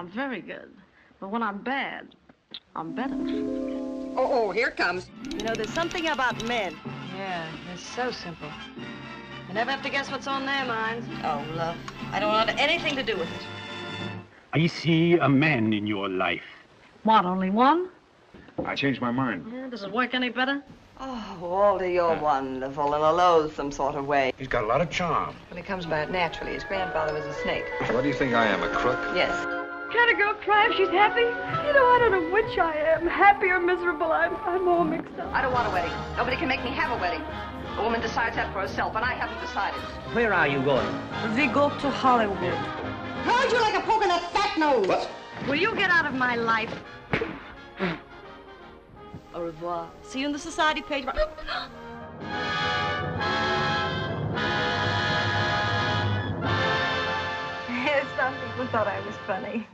I'm very good. But when I'm bad, I'm better. Oh, oh, here it comes. You know, there's something about men. Yeah, it's so simple. You never have to guess what's on their minds. Oh, love. I don't want anything to do with it. I see a man in your life. What, only one? I changed my mind. Yeah, does it work any better? Oh, Walter, you're uh. wonderful in a loathsome sort of way. He's got a lot of charm. Well, he comes about naturally, his grandfather was a snake. What do you think I am, a crook? Yes. Can a girl cry if she's happy? You know, I don't know which I am, happy or miserable. I'm, I'm all mixed up. I don't want a wedding. Nobody can make me have a wedding. A woman decides that for herself, and I haven't decided. Where are you going? We go to Hollywood. How'd you like a poke in that fat nose? What? Will you get out of my life? Au revoir. See you in the society page. People thought I was funny.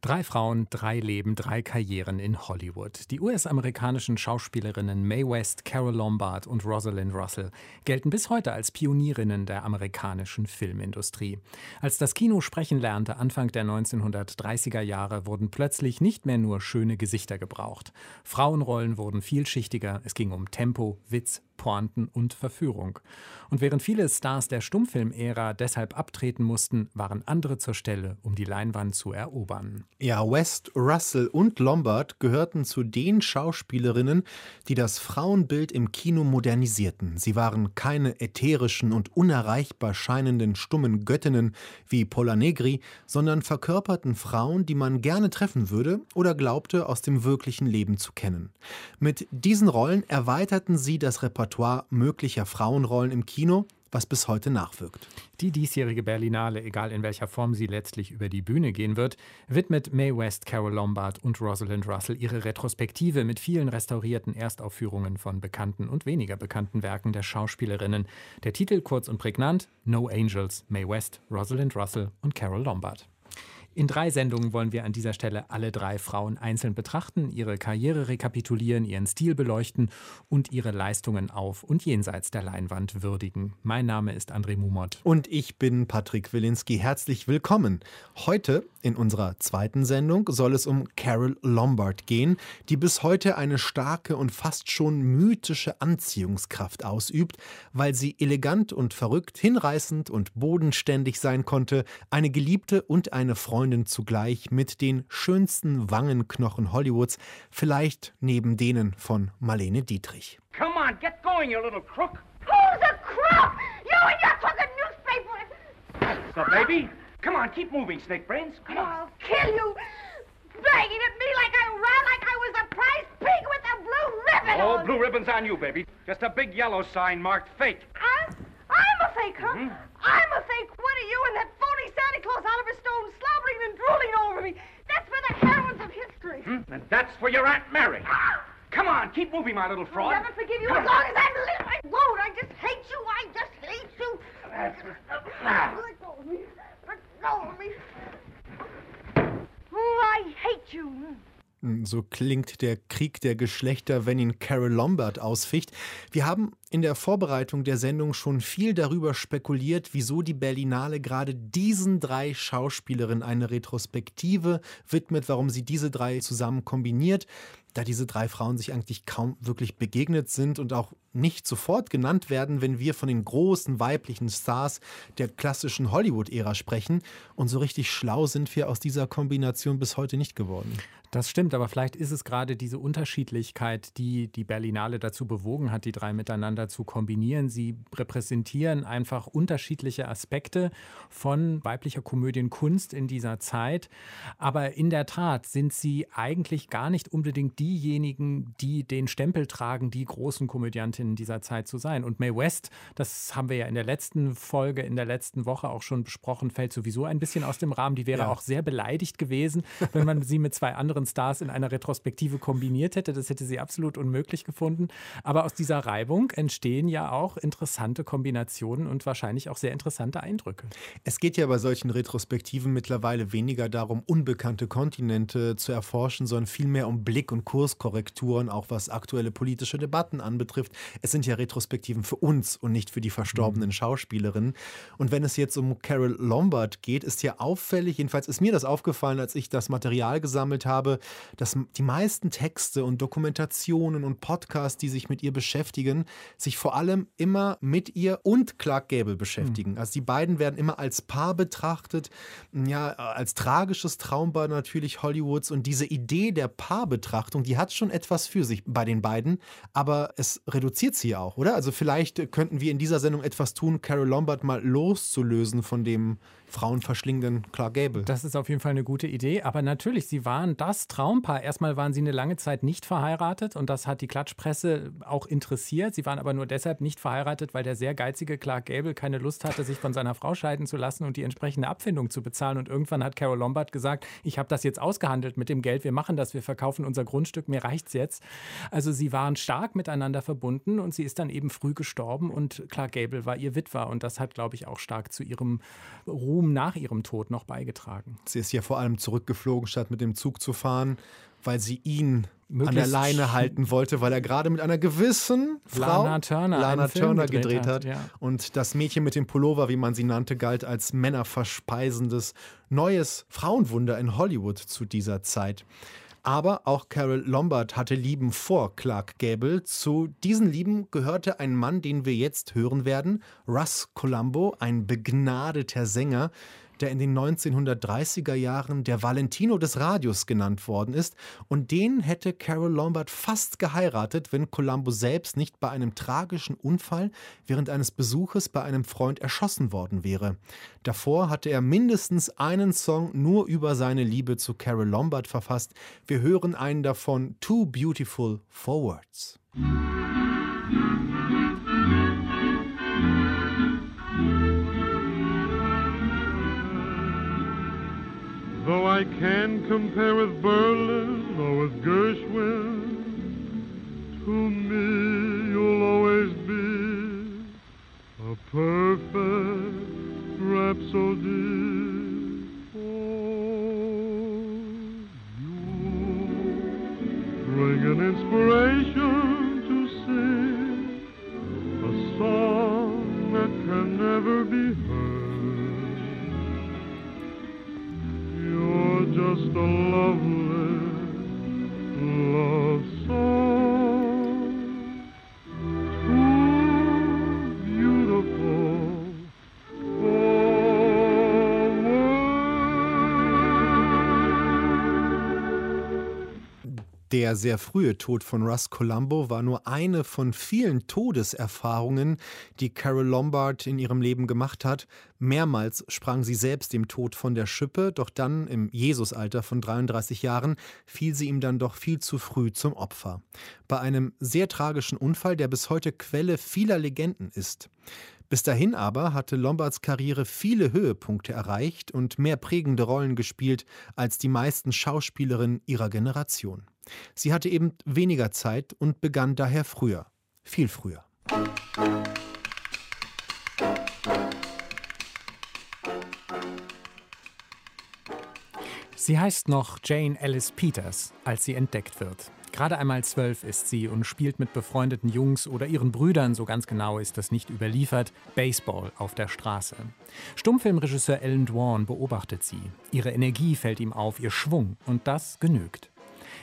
Drei Frauen, drei Leben, drei Karrieren in Hollywood. Die US-amerikanischen Schauspielerinnen Mae West, Carol Lombard und Rosalind Russell gelten bis heute als Pionierinnen der amerikanischen Filmindustrie. Als das Kino sprechen lernte, Anfang der 1930er Jahre, wurden plötzlich nicht mehr nur schöne Gesichter gebraucht. Frauenrollen wurden vielschichtiger, es ging um Tempo, Witz, Pointen und Verführung. Und während viele Stars der Stummfilmära deshalb abtreten mussten, waren andere zur Stelle, um die Leinwand zu erobern. Ja, West, Russell und Lombard gehörten zu den Schauspielerinnen, die das Frauenbild im Kino modernisierten. Sie waren keine ätherischen und unerreichbar scheinenden stummen Göttinnen wie Pola Negri, sondern verkörperten Frauen, die man gerne treffen würde oder glaubte aus dem wirklichen Leben zu kennen. Mit diesen Rollen erweiterten sie das Repertoire möglicher Frauenrollen im Kino, was bis heute nachwirkt. Die diesjährige Berlinale, egal in welcher Form sie letztlich über die Bühne gehen wird, widmet Mae West, Carol Lombard und Rosalind Russell ihre Retrospektive mit vielen restaurierten Erstaufführungen von bekannten und weniger bekannten Werken der Schauspielerinnen. Der Titel kurz und prägnant: No Angels, Mae West, Rosalind Russell und Carol Lombard. In drei Sendungen wollen wir an dieser Stelle alle drei Frauen einzeln betrachten, ihre Karriere rekapitulieren, ihren Stil beleuchten und ihre Leistungen auf und jenseits der Leinwand würdigen. Mein Name ist André Mumot. Und ich bin Patrick Wilinski. Herzlich willkommen. Heute in unserer zweiten Sendung soll es um Carol Lombard gehen, die bis heute eine starke und fast schon mythische Anziehungskraft ausübt, weil sie elegant und verrückt, hinreißend und bodenständig sein konnte, eine Geliebte und eine Freundin zugleich mit den schönsten Wangenknochen Hollywoods, vielleicht neben denen von Marlene Dietrich. Come on, get going, you little crook. Who's a crook? You and your fucking newspaper! So, baby, come on, keep moving, Snake Brains. Come on. I'll kill you! Bragging at me like I ran like I was a prize pig with a blue ribbon All on. blue ribbons on you, baby. Just a big yellow sign marked fake. I'm, I'm a fake, huh? Mhm. I'm a fake. What are you and that phony Santa Claus Oliver Stone slobbering and drooling over me? That's for the heroines of history. Hmm? And that's for your Aunt Mary. Ah! Come on, keep moving, my little fraud. I'll never forgive you Come as on. long as I live. I won't. I just hate you. I just hate you. Let go of me. Let go of me. Oh, I hate you. So klingt der Krieg der Geschlechter, wenn ihn Carol Lombard ausficht. Wir haben in der Vorbereitung der Sendung schon viel darüber spekuliert, wieso die Berlinale gerade diesen drei Schauspielerinnen eine Retrospektive widmet, warum sie diese drei zusammen kombiniert, da diese drei Frauen sich eigentlich kaum wirklich begegnet sind und auch nicht sofort genannt werden, wenn wir von den großen weiblichen Stars der klassischen Hollywood-Ära sprechen. Und so richtig schlau sind wir aus dieser Kombination bis heute nicht geworden. Das stimmt, aber vielleicht ist es gerade diese Unterschiedlichkeit, die die Berlinale dazu bewogen hat, die drei miteinander zu kombinieren. Sie repräsentieren einfach unterschiedliche Aspekte von weiblicher Komödienkunst in dieser Zeit. Aber in der Tat sind sie eigentlich gar nicht unbedingt diejenigen, die den Stempel tragen, die großen Komödiantinnen dieser Zeit zu sein. Und Mae West, das haben wir ja in der letzten Folge, in der letzten Woche auch schon besprochen, fällt sowieso ein bisschen aus dem Rahmen. Die wäre Ja. auch sehr beleidigt gewesen, wenn man sie mit zwei anderen Stars in einer Retrospektive kombiniert hätte. Das hätte sie absolut unmöglich gefunden. Aber aus dieser Reibung entstehen ja auch interessante Kombinationen und wahrscheinlich auch sehr interessante Eindrücke. Es geht ja bei solchen Retrospektiven mittlerweile weniger darum, unbekannte Kontinente zu erforschen, sondern vielmehr um Blick- und Kurskorrekturen, auch was aktuelle politische Debatten anbetrifft. Es sind ja Retrospektiven für uns und nicht für die verstorbenen mhm. Schauspielerinnen. Und wenn es jetzt um Carol Lombard geht, ist ja auffällig, jedenfalls ist mir das aufgefallen, als ich das Material gesammelt habe, dass die meisten Texte und Dokumentationen und Podcasts, die sich mit ihr beschäftigen, sich vor allem immer mit ihr und Clark Gable beschäftigen. Mhm. Also die beiden werden immer als Paar betrachtet, ja, als tragisches Traumbar natürlich Hollywoods und diese Idee der Paarbetrachtung, die hat schon etwas für sich bei den beiden, aber es reduziert sie auch, oder? Also vielleicht könnten wir in dieser Sendung etwas tun, Carol Lombard mal loszulösen von dem frauenverschlingenden Clark Gable. Das ist auf jeden Fall eine gute Idee. Aber natürlich, sie waren das Traumpaar. Erstmal waren sie eine lange Zeit nicht verheiratet und das hat die Klatschpresse auch interessiert. Sie waren aber nur deshalb nicht verheiratet, weil der sehr geizige Clark Gable keine Lust hatte, sich von seiner Frau scheiden zu lassen und die entsprechende Abfindung zu bezahlen. Und irgendwann hat Carol Lombard gesagt, ich habe das jetzt ausgehandelt mit dem Geld, wir machen das, wir verkaufen unser Grundstück, mir reicht's jetzt. Also sie waren stark miteinander verbunden und sie ist dann eben früh gestorben und Clark Gable war ihr Witwer und das hat, glaube ich, auch stark zu ihrem Ruhm Ruhm nach ihrem Tod noch beigetragen. Sie ist ja vor allem zurückgeflogen, statt mit dem Zug zu fahren, weil sie ihn an der Leine halten wollte, weil er gerade mit einer gewissen Frau, Lana Turner, Lana Turner gedreht, hat. Ja. Und das Mädchen mit dem Pullover, wie man sie nannte, galt als männerverspeisendes neues Frauenwunder in Hollywood zu dieser Zeit. Aber auch Carol Lombard hatte Lieben vor Clark Gable. Zu diesen Lieben gehörte ein Mann, den wir jetzt hören werden, Russ Colombo, ein begnadeter Sänger, der in den 1930er Jahren der Valentino des Radios genannt worden ist. Und den hätte Carol Lombard fast geheiratet, wenn Columbo selbst nicht bei einem tragischen Unfall während eines Besuches bei einem Freund erschossen worden wäre. Davor hatte er mindestens einen Song nur über seine Liebe zu Carol Lombard verfasst. Wir hören einen davon, Too Beautiful for Words. Though I can compare with Berlin or with Gershwin, to me you'll always be a perfect rhapsody. Der sehr frühe Tod von Russ Colombo war nur eine von vielen Todeserfahrungen, die Carol Lombard in ihrem Leben gemacht hat. Mehrmals sprang sie selbst dem Tod von der Schippe, doch dann im Jesusalter von 33 Jahren fiel sie ihm dann doch viel zu früh zum Opfer. Bei einem sehr tragischen Unfall, der bis heute Quelle vieler Legenden ist. Bis dahin aber hatte Lombards Karriere viele Höhepunkte erreicht und mehr prägende Rollen gespielt als die meisten Schauspielerinnen ihrer Generation. Sie hatte eben weniger Zeit und begann daher früher, viel früher. Sie heißt noch Jane Alice Peters, als sie entdeckt wird. Gerade einmal zwölf ist sie und spielt mit befreundeten Jungs oder ihren Brüdern, so ganz genau ist das nicht überliefert, Baseball auf der Straße. Stummfilmregisseur Alan Dwan beobachtet sie. Ihre Energie fällt ihm auf, ihr Schwung, und das genügt.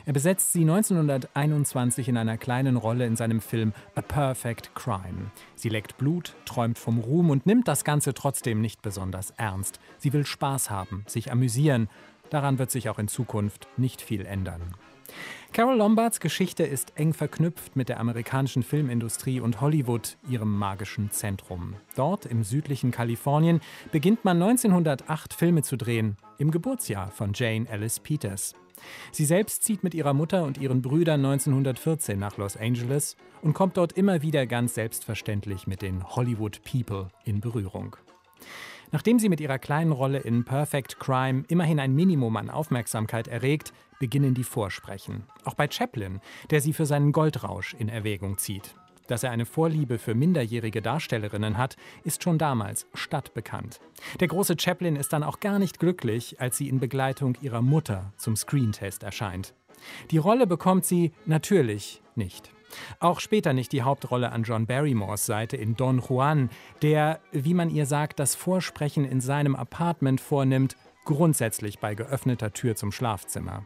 Er besetzt sie 1921 in einer kleinen Rolle in seinem Film A Perfect Crime. Sie leckt Blut, träumt vom Ruhm und nimmt das Ganze trotzdem nicht besonders ernst. Sie will Spaß haben, sich amüsieren. Daran wird sich auch in Zukunft nicht viel ändern. Carol Lombards Geschichte ist eng verknüpft mit der amerikanischen Filmindustrie und Hollywood, ihrem magischen Zentrum. Dort im südlichen Kalifornien beginnt man 1908 Filme zu drehen, im Geburtsjahr von Jane Alice Peters. Sie selbst zieht mit ihrer Mutter und ihren Brüdern 1914 nach Los Angeles und kommt dort immer wieder ganz selbstverständlich mit den Hollywood People in Berührung. Nachdem sie mit ihrer kleinen Rolle in Perfect Crime immerhin ein Minimum an Aufmerksamkeit erregt, beginnen die Vorsprechen. Auch bei Chaplin, der sie für seinen Goldrausch in Erwägung zieht. Dass er eine Vorliebe für minderjährige Darstellerinnen hat, ist schon damals stadtbekannt. Der große Chaplin ist dann auch gar nicht glücklich, als sie in Begleitung ihrer Mutter zum Screentest erscheint. Die Rolle bekommt sie natürlich nicht. Auch später nicht die Hauptrolle an John Barrymores Seite in Don Juan, der, wie man ihr sagt, das Vorsprechen in seinem Apartment vornimmt, grundsätzlich bei geöffneter Tür zum Schlafzimmer.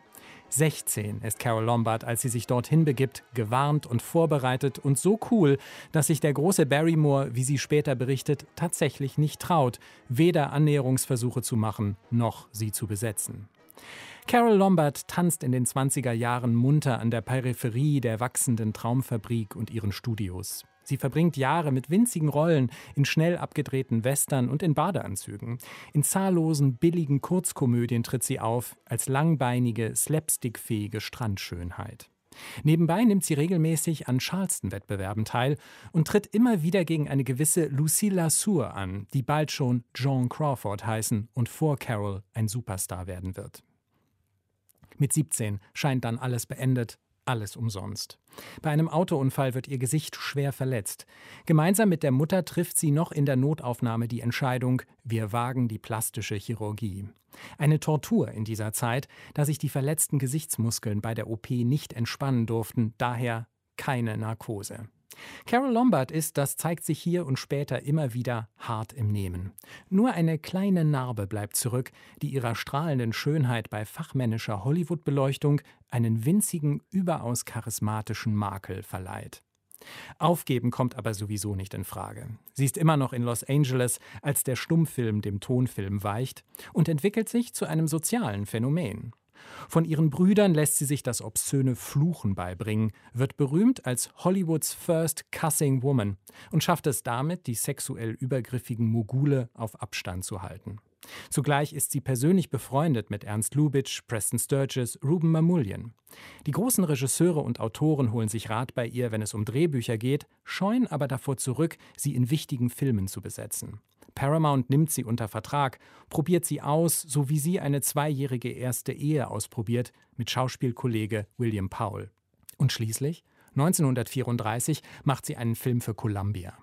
16 ist Carol Lombard, als sie sich dorthin begibt, gewarnt und vorbereitet und so cool, dass sich der große Barrymore, wie sie später berichtet, tatsächlich nicht traut, weder Annäherungsversuche zu machen, noch sie zu besetzen. Carol Lombard tanzt in den 20er Jahren munter an der Peripherie der wachsenden Traumfabrik und ihren Studios. Sie verbringt Jahre mit winzigen Rollen in schnell abgedrehten Western und in Badeanzügen. In zahllosen billigen Kurzkomödien tritt sie auf als langbeinige, slapstickfähige Strandschönheit. Nebenbei nimmt sie regelmäßig an Charleston-Wettbewerben teil und tritt immer wieder gegen eine gewisse Lucille Lassour an, die bald schon Joan Crawford heißen und vor Carol ein Superstar werden wird. Mit 17 scheint dann alles beendet, alles umsonst. Bei einem Autounfall wird ihr Gesicht schwer verletzt. Gemeinsam mit der Mutter trifft sie noch in der Notaufnahme die Entscheidung, wir wagen die plastische Chirurgie. Eine Tortur in dieser Zeit, da sich die verletzten Gesichtsmuskeln bei der OP nicht entspannen durften, daher keine Narkose. Carol Lombard ist, das zeigt sich hier und später immer wieder, hart im Nehmen. Nur eine kleine Narbe bleibt zurück, die ihrer strahlenden Schönheit bei fachmännischer Hollywood-Beleuchtung einen winzigen, überaus charismatischen Makel verleiht. Aufgeben kommt aber sowieso nicht in Frage. Sie ist immer noch in Los Angeles, als der Stummfilm dem Tonfilm weicht und entwickelt sich zu einem sozialen Phänomen. Von ihren Brüdern lässt sie sich das obszöne Fluchen beibringen, wird berühmt als Hollywoods First Cussing Woman und schafft es damit, die sexuell übergriffigen Mogule auf Abstand zu halten. Zugleich ist sie persönlich befreundet mit Ernst Lubitsch, Preston Sturges, Ruben Mamoulian. Die großen Regisseure und Autoren holen sich Rat bei ihr, wenn es um Drehbücher geht, scheuen aber davor zurück, sie in wichtigen Filmen zu besetzen. Paramount nimmt sie unter Vertrag, probiert sie aus, so wie sie eine zweijährige erste Ehe ausprobiert mit Schauspielkollege William Powell. Und schließlich, 1934, macht sie einen Film für Columbia.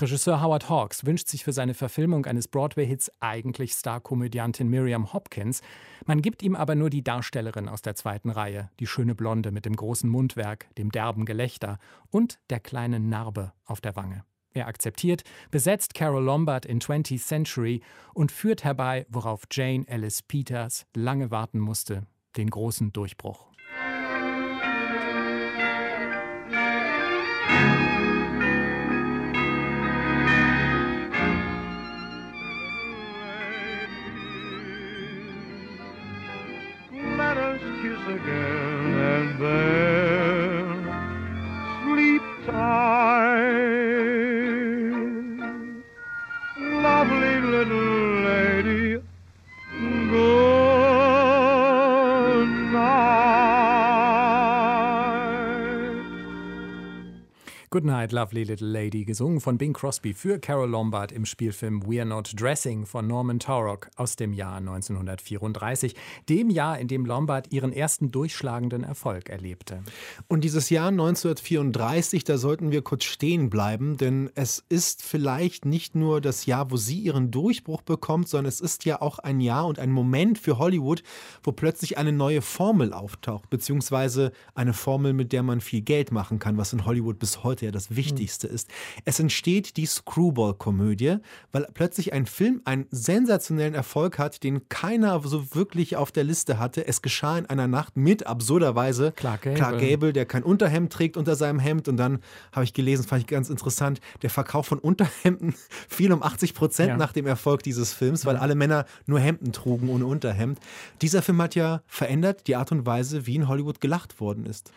Regisseur Howard Hawks wünscht sich für seine Verfilmung eines Broadway-Hits eigentlich Starkomödiantin Miriam Hopkins. Man gibt ihm aber nur die Darstellerin aus der zweiten Reihe, die schöne Blonde mit dem großen Mundwerk, dem derben Gelächter und der kleinen Narbe auf der Wange. Er akzeptiert, besetzt Carol Lombard in 20th Century und führt herbei, worauf Jane Ellis Peters lange warten musste, den großen Durchbruch. Let us kiss again Good Night, Lovely Little Lady, gesungen von Bing Crosby für Carol Lombard im Spielfilm We're Not Dressing von Norman Taurog aus dem Jahr 1934, dem Jahr, in dem Lombard ihren ersten durchschlagenden Erfolg erlebte. Und dieses Jahr 1934, da sollten wir kurz stehen bleiben, denn es ist vielleicht nicht nur das Jahr, wo sie ihren Durchbruch bekommt, sondern es ist ja auch ein Jahr und ein Moment für Hollywood, wo plötzlich eine neue Formel auftaucht, beziehungsweise eine Formel, mit der man viel Geld machen kann, was in Hollywood bis heute ja das Wichtigste ist. Es entsteht die Screwball-Komödie, weil plötzlich ein Film einen sensationellen Erfolg hat, den keiner so wirklich auf der Liste hatte. Es geschah in einer Nacht mit absurderweise Clark Gable. Clark Gable, der kein Unterhemd trägt unter seinem Hemd. Und dann habe ich gelesen, fand ich ganz interessant, der Verkauf von Unterhemden fiel um 80 Prozent Ja. nach dem Erfolg dieses Films, weil alle Männer nur Hemden trugen ohne Unterhemd. Dieser Film hat ja verändert die Art und Weise, wie in Hollywood gelacht worden ist.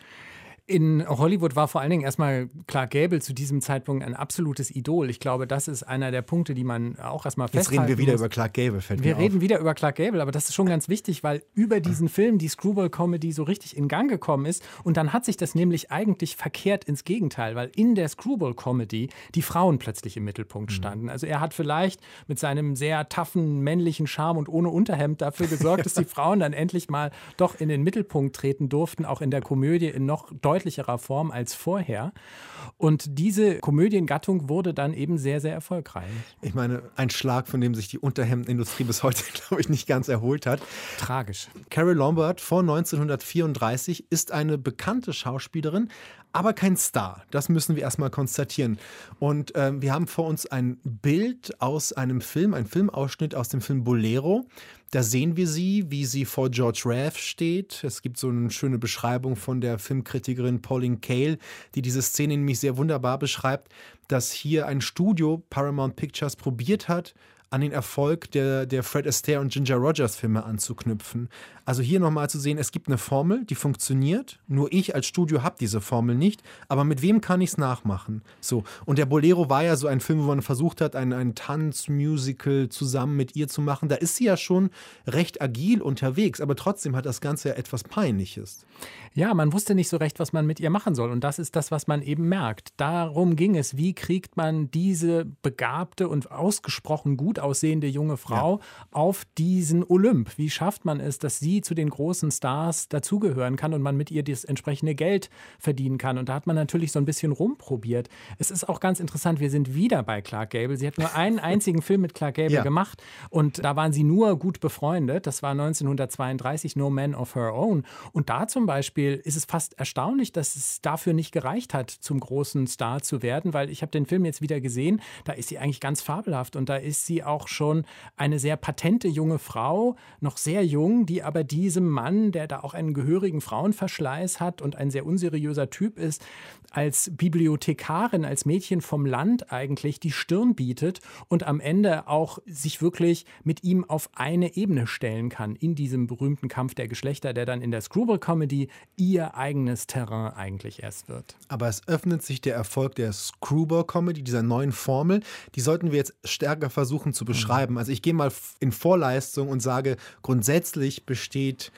In Hollywood war vor allen Dingen erstmal Clark Gable zu diesem Zeitpunkt ein absolutes Idol. Ich glaube, das ist einer der Punkte, die man auch erstmal Jetzt festhalten reden wir wieder muss. über Clark Gable, fällt Wir reden auf. wieder über Clark Gable, aber das ist schon ganz wichtig, weil über diesen Film die Screwball-Comedy so richtig in Gang gekommen ist. Und dann hat sich das nämlich eigentlich verkehrt ins Gegenteil, weil in der Screwball-Comedy die Frauen plötzlich im Mittelpunkt Mhm. standen. Also er hat vielleicht mit seinem sehr taffen männlichen Charme und ohne Unterhemd dafür gesorgt, dass die Frauen dann endlich mal doch in den Mittelpunkt treten durften, auch in der Komödie in noch deutlicherer Form als vorher. Und diese Komödiengattung wurde dann eben sehr, sehr erfolgreich. Ich meine, ein Schlag, von dem sich die Unterhemdenindustrie bis heute, glaube ich, nicht ganz erholt hat. Tragisch. Carol Lombard vor 1934 ist eine bekannte Schauspielerin, aber kein Star. Das müssen wir erstmal konstatieren. Und äh, wir haben vor uns ein Bild aus einem Film, ein Filmausschnitt aus dem Film Bolero. Da sehen wir sie, wie sie vor George Raff steht. Es gibt so eine schöne Beschreibung von der Filmkritikerin Pauline Kael, die diese Szene nämlich sehr wunderbar beschreibt, dass hier ein Studio, Paramount Pictures, probiert hat, an den Erfolg der, der Fred Astaire und Ginger Rogers Filme anzuknüpfen. Also hier nochmal zu sehen, es gibt eine Formel, die funktioniert. Nur ich als Studio habe diese Formel nicht. Aber mit wem kann ich es nachmachen? So. Und der Bolero war ja so ein Film, wo man versucht hat, ein, ein Tanzmusical zusammen mit ihr zu machen. Da ist sie ja schon recht agil unterwegs, aber trotzdem hat das Ganze ja etwas Peinliches. Ja, man wusste nicht so recht, was man mit ihr machen soll. Und das ist das, was man eben merkt. Darum ging es. Wie kriegt man diese begabte und ausgesprochen gut aussehende junge Frau ja. auf diesen Olymp? Wie schafft man es, dass sie zu den großen Stars dazugehören kann und man mit ihr das entsprechende Geld verdienen kann? Und da hat man natürlich so ein bisschen rumprobiert. Es ist auch ganz interessant, wir sind wieder bei Clark Gable. Sie hat nur einen einzigen Film mit Clark Gable ja. gemacht und da waren sie nur gut befreundet. Das war 1932 No Man of Her Own. Und da zum Beispiel ist es fast erstaunlich, dass es dafür nicht gereicht hat, zum großen Star zu werden, weil ich habe den Film jetzt wieder gesehen. Da ist sie eigentlich ganz fabelhaft und da ist sie auch schon eine sehr patente junge Frau, noch sehr jung, die aber diesem Mann, der da auch einen gehörigen Frauenverschleiß hat und ein sehr unseriöser Typ ist, als Bibliothekarin, als Mädchen vom Land eigentlich die Stirn bietet und am Ende auch sich wirklich mit ihm auf eine Ebene stellen kann in diesem berühmten Kampf der Geschlechter, der dann in der Screwball-Comedy ihr eigenes Terrain eigentlich erst wird. Aber es öffnet sich der Erfolg der Screwball-Comedy, dieser neuen Formel. Die sollten wir jetzt stärker versuchen zu beschreiben. Also ich gehe mal in Vorleistung und sage, grundsätzlich besteht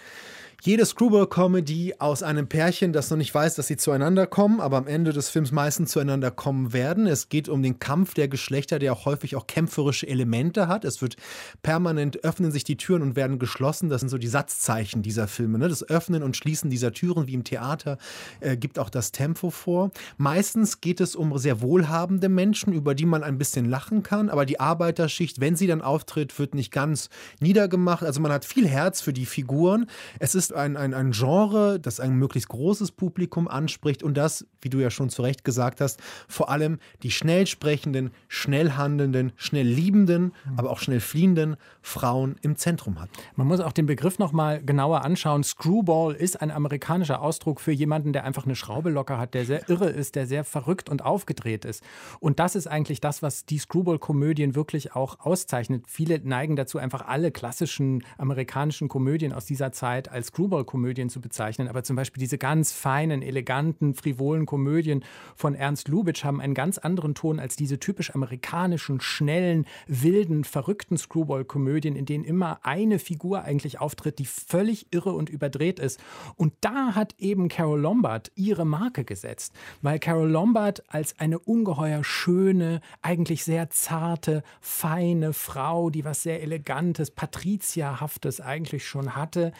jede Screwball-Comedy aus einem Pärchen, das noch nicht weiß, dass sie zueinander kommen, aber am Ende des Films meistens zueinander kommen werden. Es geht um den Kampf der Geschlechter, der auch häufig auch kämpferische Elemente hat. Es wird permanent öffnen sich die Türen und werden geschlossen. Das sind so die Satzzeichen dieser Filme. Ne? Das Öffnen und Schließen dieser Türen, wie im Theater, äh, gibt auch das Tempo vor. Meistens geht es um sehr wohlhabende Menschen, über die man ein bisschen lachen kann, aber die Arbeiterschicht, wenn sie dann auftritt, wird nicht ganz niedergemacht. Also man hat viel Herz für die Figuren. Es ist ein, ein, ein Genre, das ein möglichst großes Publikum anspricht und das, wie du ja schon zu Recht gesagt hast, vor allem die schnell sprechenden, schnell handelnden, schnell liebenden, aber auch schnell fliehenden Frauen im Zentrum hat. Man muss auch den Begriff nochmal genauer anschauen. Screwball ist ein amerikanischer Ausdruck für jemanden, der einfach eine Schraube locker hat, der sehr irre ist, der sehr verrückt und aufgedreht ist. Und das ist eigentlich das, was die Screwball-Komödien wirklich auch auszeichnet. Viele neigen dazu, einfach alle klassischen amerikanischen Komödien aus dieser Zeit als Screwball-Komödien zu bezeichnen, aber zum Beispiel diese ganz feinen, eleganten, frivolen Komödien von Ernst Lubitsch haben einen ganz anderen Ton als diese typisch amerikanischen, schnellen, wilden, verrückten Screwball-Komödien, in denen immer eine Figur eigentlich auftritt, die völlig irre und überdreht ist. Und da hat eben Carol Lombard ihre Marke gesetzt, weil Carol Lombard als eine ungeheuer schöne, eigentlich sehr zarte, feine Frau, die was sehr elegantes, patrizierhaftes eigentlich schon hatte,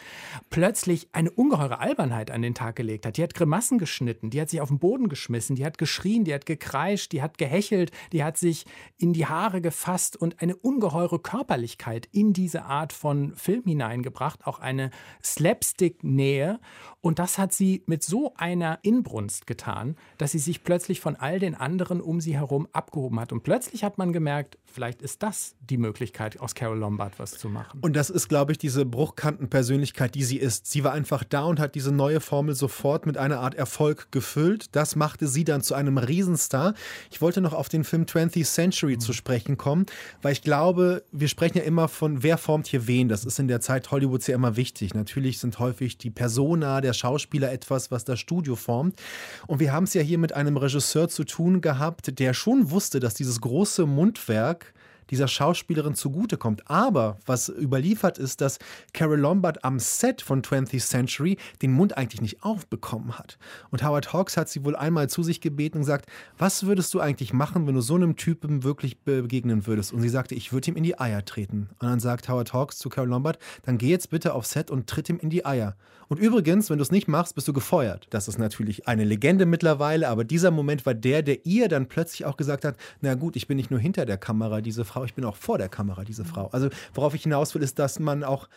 plötzlich plötzlich eine ungeheure Albernheit an den Tag gelegt hat. Die hat Grimassen geschnitten, die hat sich auf den Boden geschmissen, die hat geschrien, die hat gekreischt, die hat gehechelt, die hat sich in die Haare gefasst und eine ungeheure Körperlichkeit in diese Art von Film hineingebracht, auch eine Slapstick-Nähe. Und das hat sie mit so einer Inbrunst getan, dass sie sich plötzlich von all den anderen um sie herum abgehoben hat. Und plötzlich hat man gemerkt, vielleicht ist das die Möglichkeit, aus Carol Lombard was zu machen. Und das ist, glaube ich, diese Bruchkantenpersönlichkeit, die sie ist. Sie war einfach da und hat diese neue Formel sofort mit einer Art Erfolg gefüllt. Das machte sie dann zu einem Riesenstar. Ich wollte noch auf den Film 20th Century mhm. zu sprechen kommen, weil ich glaube, wir sprechen ja immer von, wer formt hier wen. Das ist in der Zeit Hollywoods ja immer wichtig. Natürlich sind häufig die Persona der Schauspieler etwas, was das Studio formt. Und wir haben es ja hier mit einem Regisseur zu tun gehabt, der schon wusste, dass dieses große Mundwerk dieser Schauspielerin zugutekommt. Aber was überliefert ist, dass Carol Lombard am Set von 20th Century den Mund eigentlich nicht aufbekommen hat. Und Howard Hawks hat sie wohl einmal zu sich gebeten und gesagt, was würdest du eigentlich machen, wenn du so einem Typen wirklich begegnen würdest? Und sie sagte, ich würde ihm in die Eier treten. Und dann sagt Howard Hawks zu Carol Lombard, dann geh jetzt bitte auf Set und tritt ihm in die Eier. Und übrigens, wenn du es nicht machst, bist du gefeuert. Das ist natürlich eine Legende mittlerweile, aber dieser Moment war der, der ihr dann plötzlich auch gesagt hat, na gut, ich bin nicht nur hinter der Kamera diese Frau, ich bin auch vor der Kamera diese Frau. Also worauf ich hinaus will, ist, dass man auch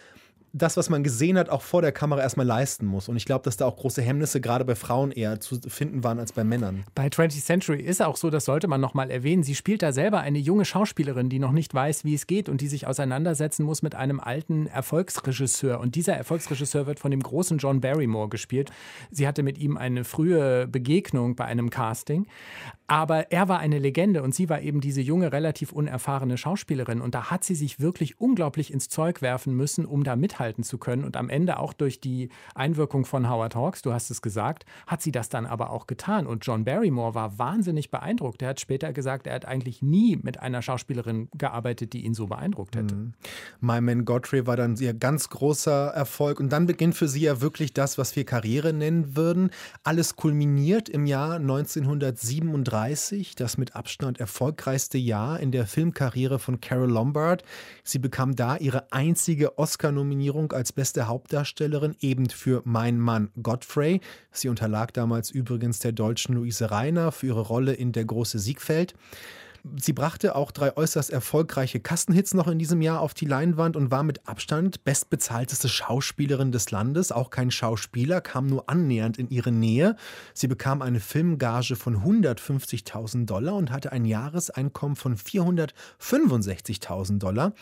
das, was man gesehen hat, auch vor der Kamera erstmal leisten muss. Und ich glaube, dass da auch große Hemmnisse gerade bei Frauen eher zu finden waren als bei Männern. Bei 20th Century ist auch so, das sollte man nochmal erwähnen. Sie spielt da selber eine junge Schauspielerin, die noch nicht weiß, wie es geht und die sich auseinandersetzen muss mit einem alten Erfolgsregisseur. Und dieser Erfolgsregisseur wird von dem großen John Barrymore gespielt. Sie hatte mit ihm eine frühe Begegnung bei einem Casting. Aber er war eine Legende und sie war eben diese junge, relativ unerfahrene Schauspielerin. Und da hat sie sich wirklich unglaublich ins Zeug werfen müssen, um da mithalten zu können. Und am Ende auch durch die Einwirkung von Howard Hawks, du hast es gesagt, hat sie das dann aber auch getan. Und John Barrymore war wahnsinnig beeindruckt. Er hat später gesagt, er hat eigentlich nie mit einer Schauspielerin gearbeitet, die ihn so beeindruckt hätte. Mhm. My Man Godfrey war dann ihr ganz großer Erfolg. Und dann beginnt für sie ja wirklich das, was wir Karriere nennen würden. Alles kulminiert im Jahr 1937 1930, das mit Abstand erfolgreichste Jahr in der Filmkarriere von Carol Lombard. Sie bekam da ihre einzige Oscar-Nominierung als beste Hauptdarstellerin, eben für Mein Mann Godfrey. Sie unterlag damals übrigens der deutschen Luise Reiner für ihre Rolle in Der große Siegfeld. Sie brachte auch drei äußerst erfolgreiche Kastenhits noch in diesem Jahr auf die Leinwand und war mit Abstand bestbezahlteste Schauspielerin des Landes. Auch kein Schauspieler kam nur annähernd in ihre Nähe. Sie bekam eine Filmgage von 150.000 Dollar und hatte ein Jahreseinkommen von 465.000 Dollar.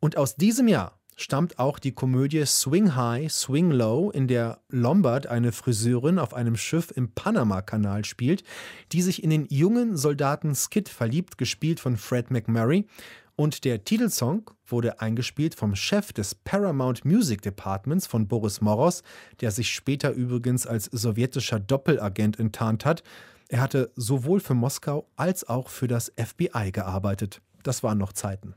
Und aus diesem Jahr stammt auch die Komödie Swing High, Swing Low, in der Lombard eine Friseurin auf einem Schiff im Panama-Kanal spielt, die sich in den jungen Soldaten Skid verliebt, gespielt von Fred McMurray. Und der Titelsong wurde eingespielt vom Chef des Paramount Music Departments von Boris Moros, der sich später übrigens als sowjetischer Doppelagent enttarnt hat. Er hatte sowohl für Moskau als auch für das FBI gearbeitet. Das waren noch Zeiten.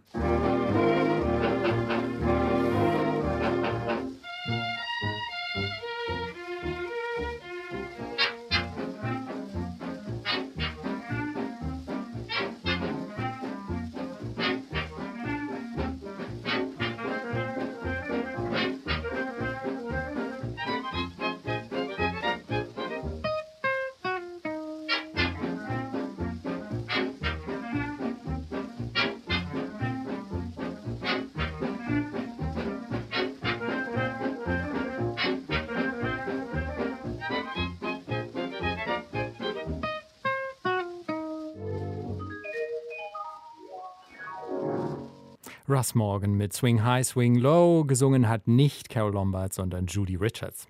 Russ Morgan mit Swing High, Swing Low. Gesungen hat nicht Carol Lombard, sondern Judy Richards.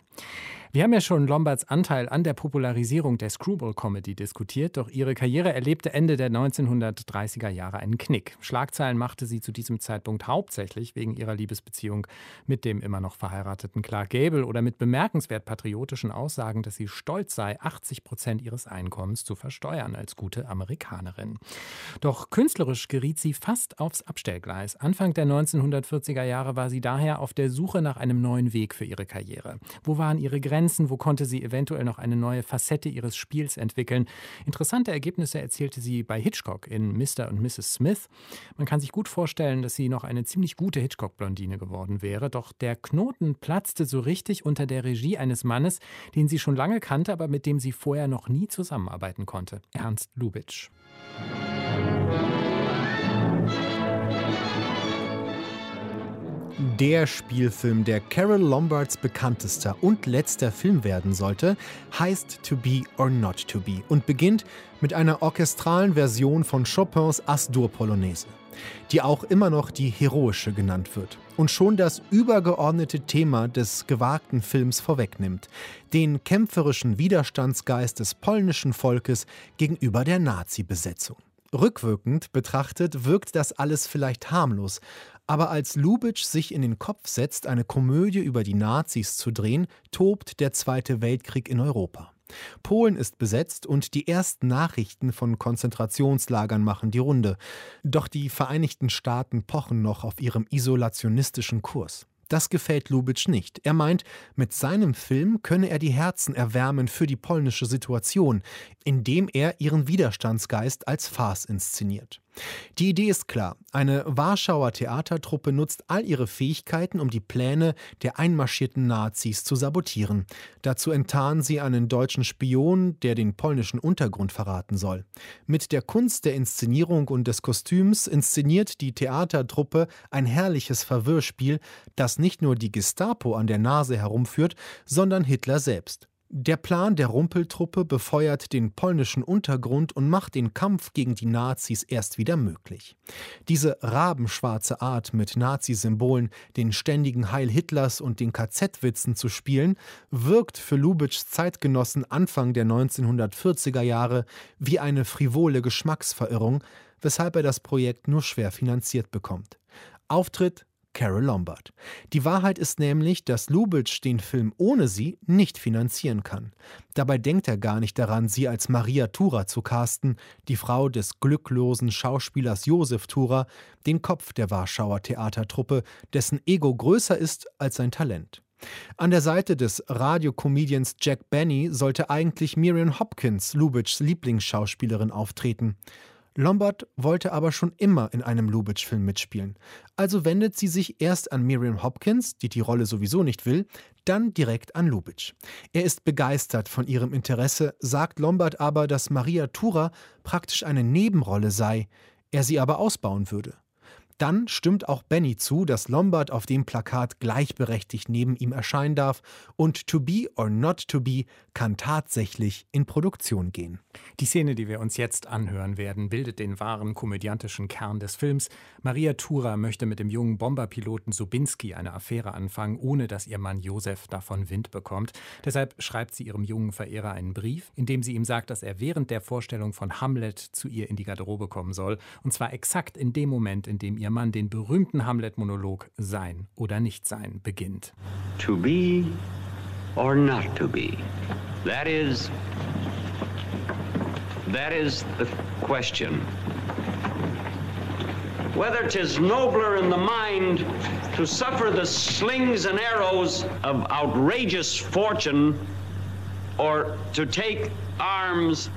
Wir haben ja schon Lombards Anteil an der Popularisierung der Screwball-Comedy diskutiert, doch ihre Karriere erlebte Ende der 1930er Jahre einen Knick. Schlagzeilen machte sie zu diesem Zeitpunkt hauptsächlich wegen ihrer Liebesbeziehung mit dem immer noch verheirateten Clark Gable oder mit bemerkenswert patriotischen Aussagen, dass sie stolz sei, 80 Prozent ihres Einkommens zu versteuern als gute Amerikanerin. Doch künstlerisch geriet sie fast aufs Abstellgleis. Anfang der 1940er Jahre war sie daher auf der Suche nach einem neuen Weg für ihre Karriere. Wo waren ihre Grenzen? Grenzen, wo konnte sie eventuell noch eine neue Facette ihres Spiels entwickeln. Interessante Ergebnisse erzielte sie bei Hitchcock in Mr. und Mrs. Smith. Man kann sich gut vorstellen, dass sie noch eine ziemlich gute Hitchcock-Blondine geworden wäre, doch der Knoten platzte so richtig unter der Regie eines Mannes, den sie schon lange kannte, aber mit dem sie vorher noch nie zusammenarbeiten konnte, Ernst Lubitsch. Der Spielfilm, der Carol Lombards bekanntester und letzter Film werden sollte, heißt To Be or Not to Be und beginnt mit einer orchestralen Version von Chopins As-Dur Polonaise, die auch immer noch die heroische genannt wird und schon das übergeordnete Thema des gewagten Films vorwegnimmt, den kämpferischen Widerstandsgeist des polnischen Volkes gegenüber der Nazi-Besetzung. Rückwirkend betrachtet wirkt das alles vielleicht harmlos, aber als Lubitsch sich in den Kopf setzt, eine Komödie über die Nazis zu drehen, tobt der Zweite Weltkrieg in Europa. Polen ist besetzt und die ersten Nachrichten von Konzentrationslagern machen die Runde. Doch die Vereinigten Staaten pochen noch auf ihrem isolationistischen Kurs. Das gefällt Lubitsch nicht. Er meint, mit seinem Film könne er die Herzen erwärmen für die polnische Situation, indem er ihren Widerstandsgeist als Farce inszeniert. Die Idee ist klar. Eine Warschauer Theatertruppe nutzt all ihre Fähigkeiten, um die Pläne der einmarschierten Nazis zu sabotieren. Dazu enttarnen sie einen deutschen Spion, der den polnischen Untergrund verraten soll. Mit der Kunst der Inszenierung und des Kostüms inszeniert die Theatertruppe ein herrliches Verwirrspiel, das nicht nur die Gestapo an der Nase herumführt, sondern Hitler selbst. Der Plan der Rumpeltruppe befeuert den polnischen Untergrund und macht den Kampf gegen die Nazis erst wieder möglich. Diese rabenschwarze Art, mit Nazisymbolen, den ständigen Heil Hitlers und den KZ-Witzen zu spielen, wirkt für Lubitschs Zeitgenossen Anfang der 1940er Jahre wie eine frivole Geschmacksverirrung, weshalb er das Projekt nur schwer finanziert bekommt. Auftritt Carol Lombard. Die Wahrheit ist nämlich, dass Lubitsch den Film ohne sie nicht finanzieren kann. Dabei denkt er gar nicht daran, sie als Maria Tura zu casten, die Frau des glücklosen Schauspielers Josef Tura, den Kopf der Warschauer Theatertruppe, dessen Ego größer ist als sein Talent. An der Seite des Radiocomedians Jack Benny sollte eigentlich Miriam Hopkins, Lubitschs Lieblingsschauspielerin, auftreten. Lombard wollte aber schon immer in einem Lubitsch-Film mitspielen. Also wendet sie sich erst an Miriam Hopkins, die die Rolle sowieso nicht will, dann direkt an Lubitsch. Er ist begeistert von ihrem Interesse, sagt Lombard aber, dass Maria Tura praktisch eine Nebenrolle sei, er sie aber ausbauen würde. Dann stimmt auch Benny zu, dass Lombard auf dem Plakat gleichberechtigt neben ihm erscheinen darf und To Be or Not To Be kann tatsächlich in Produktion gehen. Die Szene, die wir uns jetzt anhören werden, bildet den wahren komödiantischen Kern des Films. Maria Tura möchte mit dem jungen Bomberpiloten Subinski eine Affäre anfangen, ohne dass ihr Mann Josef davon Wind bekommt. Deshalb schreibt sie ihrem jungen Verehrer einen Brief, in dem sie ihm sagt, dass er während der Vorstellung von Hamlet zu ihr in die Garderobe kommen soll. Und zwar exakt in dem Moment, in dem ihr Mann den berühmten Hamlet-Monolog Sein oder Nicht-Sein beginnt. To be or not to be. That is That is the question. Whether 'tis nobler in the mind to suffer the slings and arrows of outrageous fortune or to take arms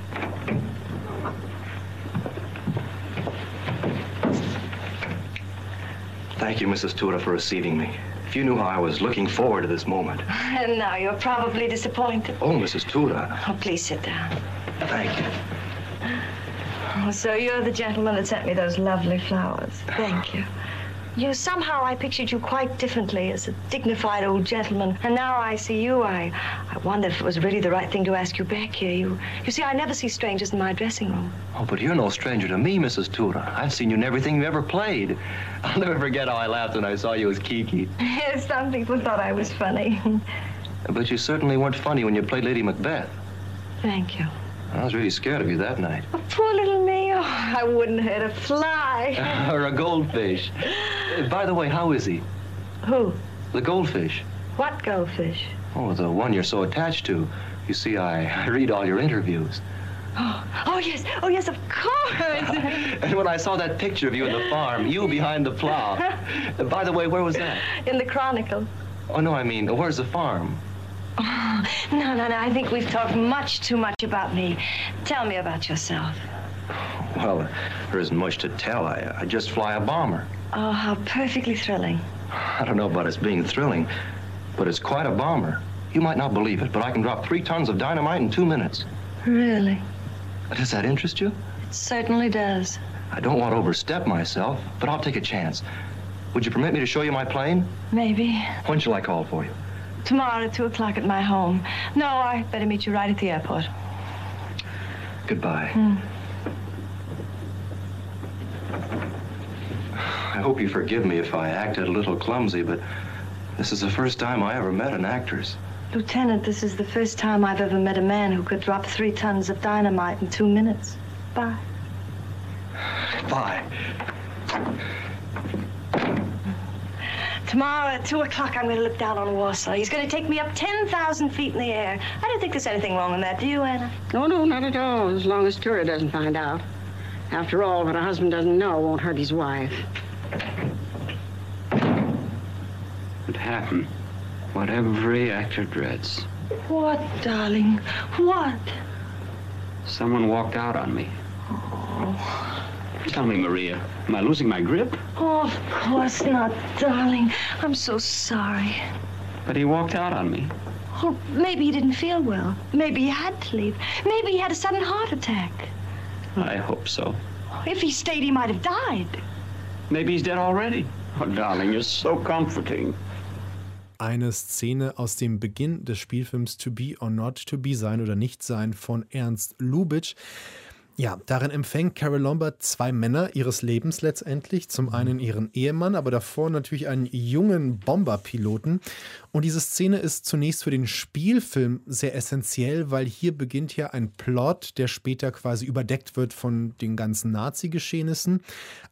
Thank you, Mrs. Tura, for receiving me. If you knew how I was looking forward to this moment. And now you're probably disappointed. Oh, Mrs. Tura. Oh, please sit down. Thank you. Oh, so you're the gentleman that sent me those lovely flowers. Thank you. You somehow I pictured you quite differently as a dignified old gentleman, and now I see you. I, I wonder if it was really the right thing to ask you back here. You, you see, I never see strangers in my dressing room. Oh, but you're no stranger to me, Mrs. Tura. I've seen you in everything you ever played. I'll never forget how I laughed when I saw you as Kiki. Yes, Some people thought I was funny. But you certainly weren't funny when you played Lady Macbeth. Thank you. I was really scared of you that night. Oh, poor little me. Oh, I wouldn't hurt a fly. or a goldfish. Uh, By the way, how is he? Who? The goldfish. What goldfish? Oh, the one you're so attached to. You see, I, I read all your interviews. Oh, oh yes. Oh, yes, of course. And when I saw that picture of you in the farm, you behind the plow. By the way, where was that? In the Chronicle. Oh, no, I mean, where's the farm? Oh, no, no, no. I think we've talked much too much about me. Tell me about yourself. Well, there isn't much to tell. I, I just fly a bomber. Oh, how perfectly thrilling. I don't know about its being thrilling, but it's quite a bomber. You might not believe it, but I can drop three tons of dynamite in two minutes. Really? Does that interest you? It certainly does. I don't want to overstep myself, but I'll take a chance. Would you permit me to show you my plane? Maybe. When shall I call for you? Tomorrow at 2 o'clock at my home. No, I better meet you right at the airport. Goodbye. Hmm. I hope you forgive me if I acted a little clumsy, but this is the first time I ever met an actress. Lieutenant, this is the first time I've ever met a man who could drop three tons of dynamite in two minutes. Bye. Bye. Tomorrow at 2 o'clock, I'm going to look down on Warsaw. He's going to take me up 10,000 feet in the air. I don't think there's anything wrong in that, do you, Anna? No, no, not at all, as long as Tura doesn't find out. After all, what a husband doesn't know won't hurt his wife. It happened. What every actor dreads. What, darling? What? Someone walked out on me. Oh. Tell me, Maria, am I losing my grip? Oh, of course not, darling. I'm so sorry. But he walked out on me. Oh, maybe he didn't feel well. Maybe he had to leave. Maybe he had a sudden heart attack. I hope so. If he stayed, he might have died. Maybe he's dead already. Oh, darling, you're so comforting. Eine Szene aus dem Beginn des Spielfilms To Be or Not to Be Sein oder Nicht Sein von Ernst Lubitsch. Ja, darin empfängt Carol Lombard zwei Männer ihres Lebens letztendlich. Zum einen ihren Ehemann, aber davor natürlich einen jungen Bomberpiloten. Und diese Szene ist zunächst für den Spielfilm sehr essentiell, weil hier beginnt ja ein Plot, der später quasi überdeckt wird von den ganzen Nazi-Geschehnissen.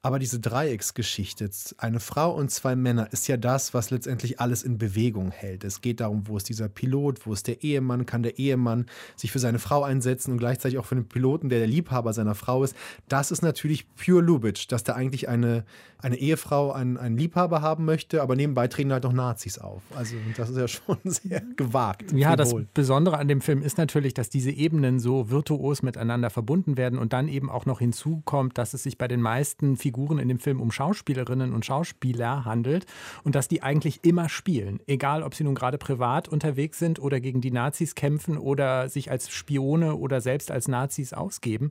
Aber diese Dreiecksgeschichte, eine Frau und zwei Männer, ist ja das, was letztendlich alles in Bewegung hält. Es geht darum, wo ist dieser Pilot, wo ist der Ehemann, kann der Ehemann sich für seine Frau einsetzen und gleichzeitig auch für den Piloten, der der Liebhaber seiner Frau ist. Das ist natürlich pure Lubitsch, dass da eigentlich eine, eine Ehefrau einen, einen Liebhaber haben möchte, aber nebenbei treten halt noch Nazis auf. Also das ist ja schon sehr gewagt. Ja, das Besondere an dem Film ist natürlich, dass diese Ebenen so virtuos miteinander verbunden werden und dann eben auch noch hinzukommt, dass es sich bei den meisten Figuren in dem Film um Schauspielerinnen und Schauspieler handelt und dass die eigentlich immer spielen. Egal, ob sie nun gerade privat unterwegs sind oder gegen die Nazis kämpfen oder sich als Spione oder selbst als Nazis ausgeben.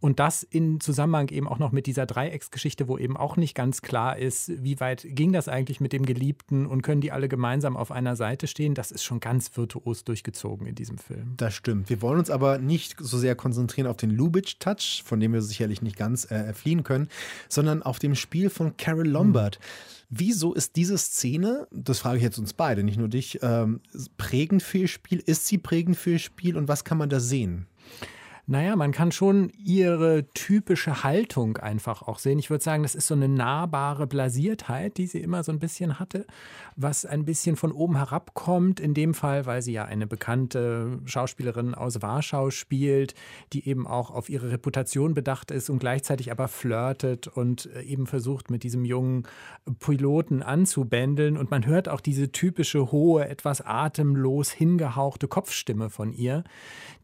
Und das in Zusammenhang eben auch noch mit dieser Dreiecksgeschichte, wo eben auch nicht ganz klar ist, wie weit ging das eigentlich mit dem Geliebten und können die alle gemeinsam auf einer Seite stehen. Das ist schon ganz virtuos durchgezogen in diesem Film. Das stimmt. Wir wollen uns aber nicht so sehr konzentrieren auf den Lubitsch-Touch, von dem wir sicherlich nicht ganz äh, fliehen können, sondern auf dem Spiel von Carol Lombard. Hm. Wieso ist diese Szene, das frage ich jetzt uns beide, nicht nur dich, ähm, prägend für ihr Spiel? Ist sie prägend für ihr Spiel und was kann man da sehen? Naja, man kann schon ihre typische Haltung einfach auch sehen. Ich würde sagen, das ist so eine nahbare Blasiertheit, die sie immer so ein bisschen hatte, was ein bisschen von oben herabkommt. In dem Fall, weil sie ja eine bekannte Schauspielerin aus Warschau spielt, die eben auch auf ihre Reputation bedacht ist und gleichzeitig aber flirtet und äh, eben versucht, mit diesem jungen Piloten anzubändeln. Und man hört auch diese typische hohe, etwas atemlos hingehauchte Kopfstimme von ihr,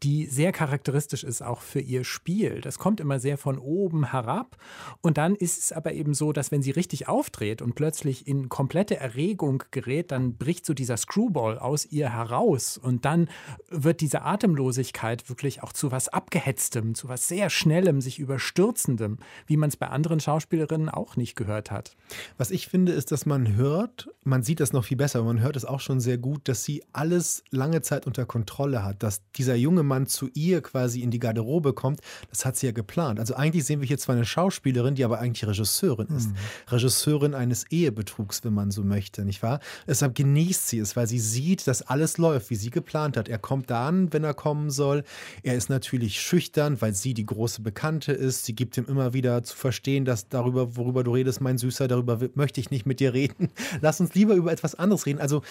die sehr charakteristisch ist auch für ihr Spiel. Das kommt immer sehr von oben herab. Und dann ist es aber eben so, dass wenn sie richtig aufdreht und plötzlich in komplette Erregung gerät, dann bricht so dieser Screwball aus ihr heraus. Und dann wird diese Atemlosigkeit wirklich auch zu was Abgehetztem, zu was sehr Schnellem, sich überstürzendem, wie man es bei anderen Schauspielerinnen auch nicht gehört hat. Was ich finde, ist, dass man hört, man sieht das noch viel besser, man hört es auch schon sehr gut, dass sie alles lange Zeit unter Kontrolle hat, dass dieser junge Mann zu ihr quasi in die Garderobe kommt, das hat sie ja geplant. Also eigentlich sehen wir hier zwar eine Schauspielerin, die aber eigentlich Regisseurin ist. Mhm. Regisseurin eines Ehebetrugs, wenn man so möchte, nicht wahr? Deshalb genießt sie es, weil sie sieht, dass alles läuft, wie sie geplant hat. Er kommt da an, wenn er kommen soll. Er ist natürlich schüchtern, weil sie die große Bekannte ist. Sie gibt ihm immer wieder zu verstehen, dass darüber, worüber du redest, mein Süßer, darüber möchte ich nicht mit dir reden. Lass uns lieber über etwas anderes reden. Also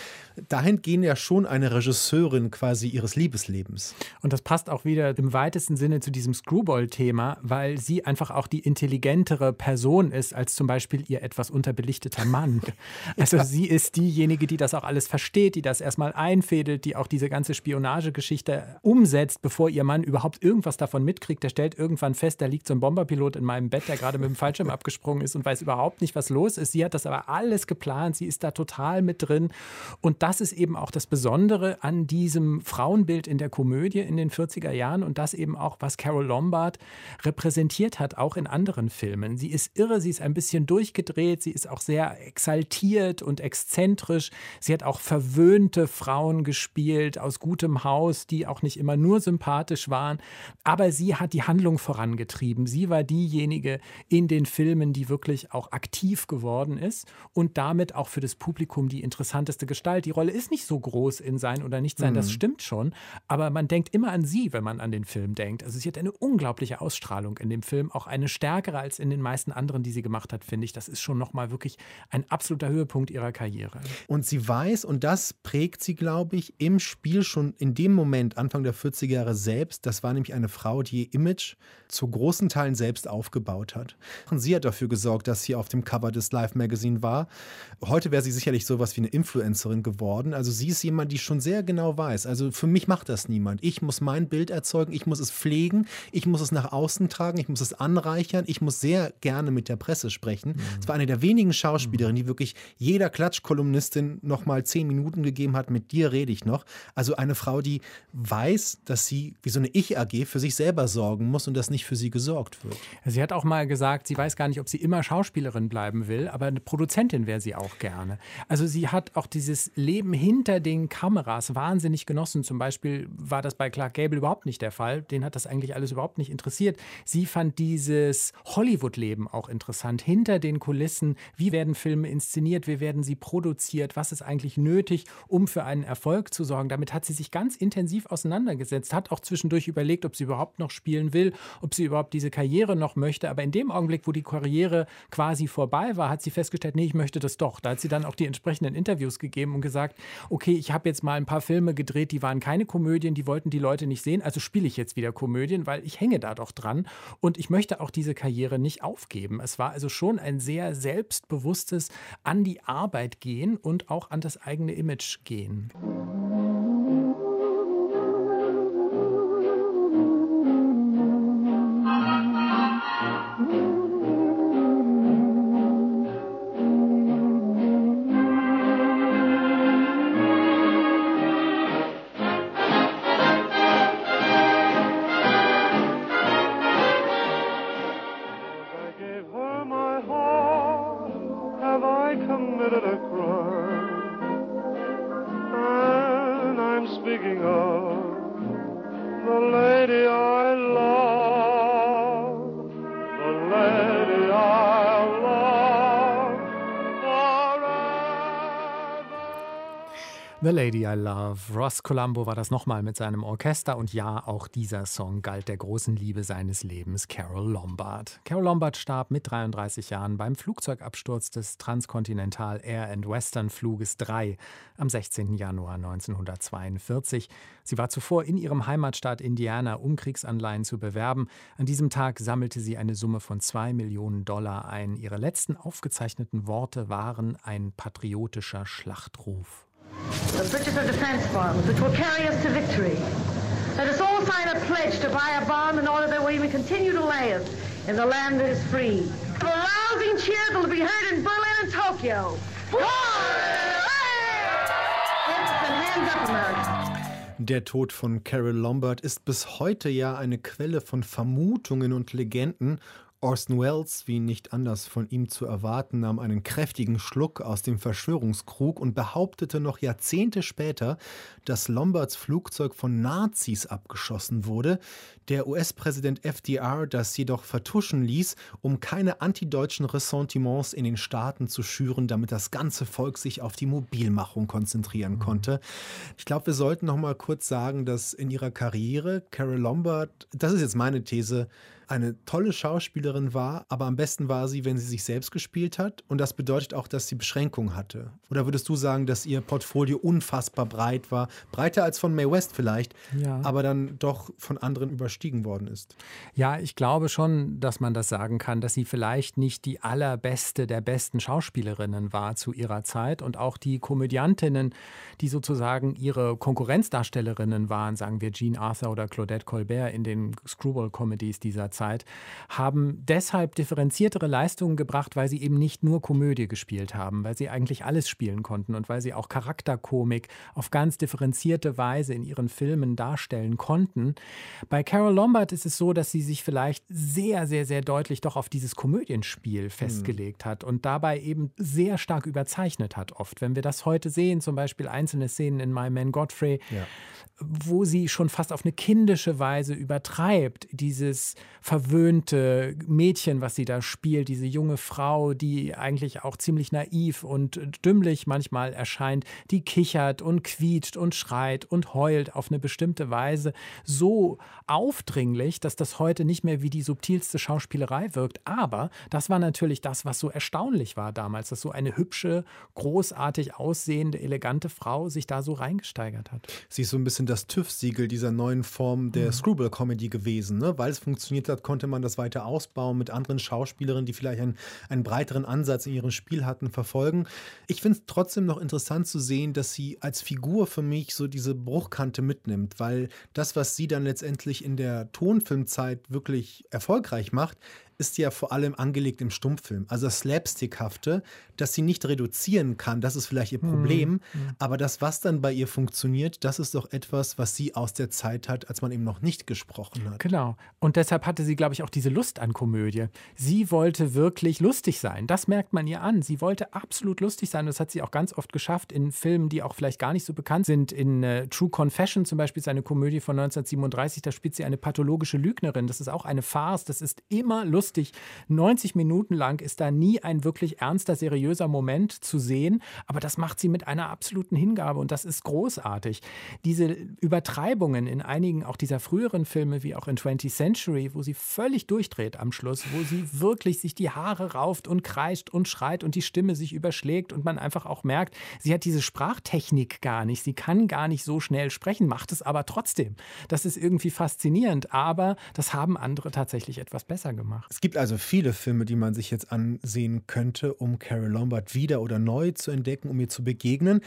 dahin gehen ja schon eine Regisseurin quasi ihres Liebeslebens. Und das passt auch wieder im weitesten Sinne zu diesem Screwball-Thema, weil sie einfach auch die intelligentere Person ist als zum Beispiel ihr etwas unterbelichteter Mann. Also ja. sie ist diejenige, die das auch alles versteht, die das erstmal einfädelt, die auch diese ganze Spionagegeschichte umsetzt, bevor ihr Mann überhaupt irgendwas davon mitkriegt. Der stellt irgendwann fest, da liegt so ein Bomberpilot in meinem Bett, der gerade mit dem Fallschirm abgesprungen ist und weiß überhaupt nicht, was los ist. Sie hat das aber alles geplant, sie ist da total mit drin. Und das ist eben auch das Besondere an diesem Frauenbild in der Komödie in den 40er Jahren und das eben auch, was Carol Lombard repräsentiert hat, auch in anderen Filmen. Sie ist irre, sie ist ein bisschen durchgedreht, sie ist auch sehr exaltiert und exzentrisch. Sie hat auch verwöhnte Frauen gespielt aus gutem Haus, die auch nicht immer nur sympathisch waren, aber sie hat die Handlung vorangetrieben. Sie war diejenige in den Filmen, die wirklich auch aktiv geworden ist und damit auch für das Publikum die interessanteste Gestalt. Die Rolle ist nicht so groß in Sein oder Nicht Sein, mhm. das stimmt schon, aber man denkt immer an sie, wenn man an den Film Denkt. Also sie hat eine unglaubliche Ausstrahlung in dem Film, auch eine stärkere als in den meisten anderen, die sie gemacht hat, finde ich. Das ist schon nochmal wirklich ein absoluter Höhepunkt ihrer Karriere. Und sie weiß, und das prägt sie, glaube ich, im Spiel schon in dem Moment, Anfang der 40er Jahre selbst. Das war nämlich eine Frau, die ihr Image zu großen Teilen selbst aufgebaut hat. Und sie hat dafür gesorgt, dass sie auf dem Cover des Life Magazine war. Heute wäre sie sicherlich sowas wie eine Influencerin geworden. Also sie ist jemand, die schon sehr genau weiß. Also für mich macht das niemand. Ich muss mein Bild erzeugen, ich muss es pflegen, ich muss es nach außen tragen, ich muss es anreichern, ich muss sehr gerne mit der Presse sprechen. Mhm. Es war eine der wenigen Schauspielerinnen, die wirklich jeder Klatschkolumnistin noch mal zehn Minuten gegeben hat, mit dir rede ich noch. Also eine Frau, die weiß, dass sie wie so eine Ich-AG für sich selber sorgen muss und dass nicht für sie gesorgt wird. Sie hat auch mal gesagt, sie weiß gar nicht, ob sie immer Schauspielerin bleiben will, aber eine Produzentin wäre sie auch gerne. Also sie hat auch dieses Leben hinter den Kameras wahnsinnig genossen. Zum Beispiel war das bei Clark Gable überhaupt nicht der Fall. Den hat das eigentlich alles überhaupt nicht interessiert. Sie fand dieses Hollywood-Leben auch interessant. Hinter den Kulissen, wie werden Filme inszeniert, wie werden sie produziert, was ist eigentlich nötig, um für einen Erfolg zu sorgen. Damit hat sie sich ganz intensiv auseinandergesetzt, hat auch zwischendurch überlegt, ob sie überhaupt noch spielen will, ob sie überhaupt diese Karriere noch möchte. Aber in dem Augenblick, wo die Karriere quasi vorbei war, hat sie festgestellt, nee, ich möchte das doch. Da hat sie dann auch die entsprechenden Interviews gegeben und gesagt, okay, ich habe jetzt mal ein paar Filme gedreht, die waren keine Komödien, die wollten die Leute nicht sehen, also spiele ich jetzt wieder Komödien, weil ich hänge da doch dran und ich möchte auch diese Karriere nicht aufgeben. Es war also schon ein sehr selbstbewusstes an die Arbeit gehen und auch an das eigene Image gehen. Lady I Love. Ross Colombo war das nochmal mit seinem Orchester und ja, auch dieser Song galt der großen Liebe seines Lebens, Carol Lombard. Carol Lombard starb mit 33 Jahren beim Flugzeugabsturz des Transcontinental Air and Western Fluges 3 am 16. Januar 1942. Sie war zuvor in ihrem Heimatstaat Indiana, um Kriegsanleihen zu bewerben. An diesem Tag sammelte sie eine Summe von zwei Millionen Dollar ein. Ihre letzten aufgezeichneten Worte waren ein patriotischer Schlachtruf. The purchase of defense farms, which will carry us to victory. Let us all sign a pledge to buy a bomb in order that we may continue to live in the land that is free. A rousing cheer that will be heard in Berlin and Tokyo. Der Tod von Carol Lombard ist bis heute ja eine Quelle von Vermutungen und Legenden Orson Welles, wie nicht anders von ihm zu erwarten, nahm einen kräftigen Schluck aus dem Verschwörungskrug und behauptete noch Jahrzehnte später, dass Lombards Flugzeug von Nazis abgeschossen wurde. Der US-Präsident FDR das jedoch vertuschen ließ, um keine antideutschen Ressentiments in den Staaten zu schüren, damit das ganze Volk sich auf die Mobilmachung konzentrieren konnte. Ich glaube, wir sollten noch mal kurz sagen, dass in ihrer Karriere Carol Lombard, das ist jetzt meine These, eine tolle Schauspielerin war, aber am besten war sie, wenn sie sich selbst gespielt hat. Und das bedeutet auch, dass sie Beschränkungen hatte. Oder würdest du sagen, dass ihr Portfolio unfassbar breit war? Breiter als von Mae West vielleicht, ja. aber dann doch von anderen überstiegen worden ist? Ja, ich glaube schon, dass man das sagen kann, dass sie vielleicht nicht die allerbeste der besten Schauspielerinnen war zu ihrer Zeit und auch die Komödiantinnen, die sozusagen ihre Konkurrenzdarstellerinnen waren, sagen wir Jean Arthur oder Claudette Colbert in den Screwball-Comedies dieser Zeit, haben deshalb differenziertere Leistungen gebracht, weil sie eben nicht nur Komödie gespielt haben, weil sie eigentlich alles spielen konnten und weil sie auch Charakterkomik auf ganz differenzierte Weise in ihren Filmen darstellen konnten. Bei Carol Lombard ist es so, dass sie sich vielleicht sehr, sehr, sehr deutlich doch auf dieses Komödienspiel festgelegt mhm. hat und dabei eben sehr stark überzeichnet hat oft. Wenn wir das heute sehen, zum Beispiel einzelne Szenen in My Man Godfrey, ja. wo sie schon fast auf eine kindische Weise übertreibt, dieses verwöhnte Mädchen, was sie da spielt, diese junge Frau, die eigentlich auch ziemlich naiv und dümmlich manchmal erscheint, die kichert und quietscht und schreit und heult auf eine bestimmte Weise, so aufdringlich, dass das heute nicht mehr wie die subtilste Schauspielerei wirkt. Aber das war natürlich das, was so erstaunlich war damals, dass so eine hübsche, großartig aussehende, elegante Frau sich da so reingesteigert hat. Sie ist so ein bisschen das TÜV-Siegel dieser neuen Form der mhm. Screwball-Comedy gewesen. Ne? Weil es funktioniert hat, konnte man das weiter ausbauen mit anderen Schauspielerinnen, die vielleicht einen, einen breiteren Ansatz in ihrem Spiel hatten, verfolgen. Ich finde es trotzdem noch interessant zu sehen, dass sie als Figur für mich so diese Bruchkante mitnimmt, weil das, was sie dann letztendlich in der Tonfilmzeit wirklich erfolgreich macht, ist ja vor allem angelegt im Stummfilm. Also das Slapstickhafte, das sie nicht reduzieren kann, das ist vielleicht ihr hm, Problem. Mhm. Aber das, was dann bei ihr funktioniert, das ist doch etwas, was sie aus der Zeit hat, als man eben noch nicht gesprochen hat. Genau. Und deshalb hatte sie, glaube ich, auch diese Lust an Komödie. Sie wollte wirklich lustig sein. Das merkt man ihr an. Sie wollte absolut lustig sein. Das hat sie auch ganz oft geschafft in Filmen, die auch vielleicht gar nicht so bekannt sind. In äh, True Confession zum Beispiel, seine Komödie von 1937, da spielt sie eine pathologische Lügnerin. Das ist auch eine Farce. Das ist immer lustig lustig. 90 Minuten lang ist da nie ein wirklich ernster, seriöser Moment zu sehen, aber das macht sie mit einer absoluten Hingabe und das ist großartig. Diese Übertreibungen in einigen auch dieser früheren Filme, wie auch in 20th Century, wo sie völlig durchdreht am Schluss, wo sie wirklich sich die Haare rauft und kreischt und schreit und die Stimme sich überschlägt und man einfach auch merkt, sie hat diese Sprachtechnik gar nicht. Sie kann gar nicht so schnell sprechen, macht es aber trotzdem. Das ist irgendwie faszinierend, aber das haben andere tatsächlich etwas besser gemacht. Es gibt also viele Filme, die man sich jetzt ansehen könnte, um Carol Lombard wieder oder neu zu entdecken, um ihr zu begegnen.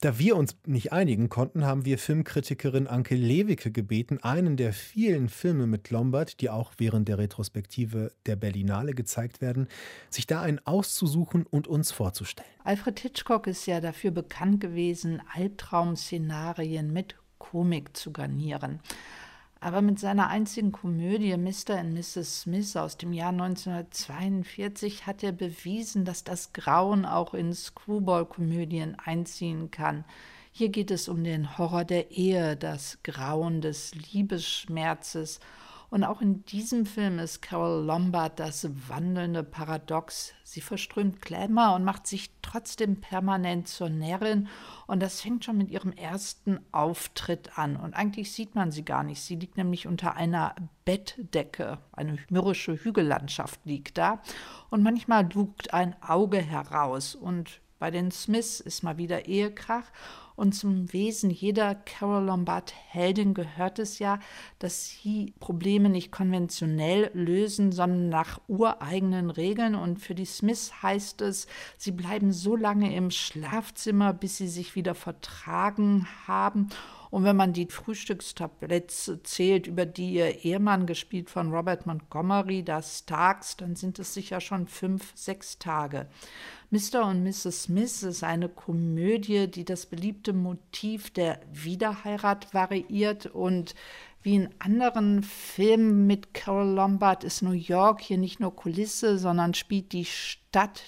Da wir uns nicht einigen konnten, haben wir Filmkritikerin Anke Lewicke gebeten, einen der vielen Filme mit Lombard, die auch während der Retrospektive der Berlinale gezeigt werden, sich da einen auszusuchen und uns vorzustellen. Alfred Hitchcock ist ja dafür bekannt gewesen, Albtraum-Szenarien mit Komik zu garnieren. Aber mit seiner einzigen Komödie Mr. and Mrs. Smith aus dem Jahr 1942 hat er bewiesen, dass das Grauen auch in Screwball-Komödien einziehen kann. Hier geht es um den Horror der Ehe, das Grauen des Liebesschmerzes und auch in diesem Film ist Carol Lombard das wandelnde Paradox. Sie verströmt Glamour und macht sich trotzdem permanent zur Närrin. Und das fängt schon mit ihrem ersten Auftritt an. Und eigentlich sieht man sie gar nicht. Sie liegt nämlich unter einer Bettdecke. Eine mürrische Hügellandschaft liegt da. Und manchmal lugt ein Auge heraus. Und bei den Smiths ist mal wieder Ehekrach. Und zum Wesen jeder Carol Lombard-Heldin gehört es ja, dass sie Probleme nicht konventionell lösen, sondern nach ureigenen Regeln. Und für die Smiths heißt es, sie bleiben so lange im Schlafzimmer, bis sie sich wieder vertragen haben. Und wenn man die Frühstückstabletts zählt, über die ihr Ehemann, gespielt von Robert Montgomery, das Starks, dann sind es sicher schon fünf, sechs Tage. Mr. und Mrs. Smith ist eine Komödie, die das beliebte Motiv der Wiederheirat variiert und wie in anderen Filmen mit Carol Lombard ist New York hier nicht nur Kulisse, sondern spielt die Stadt,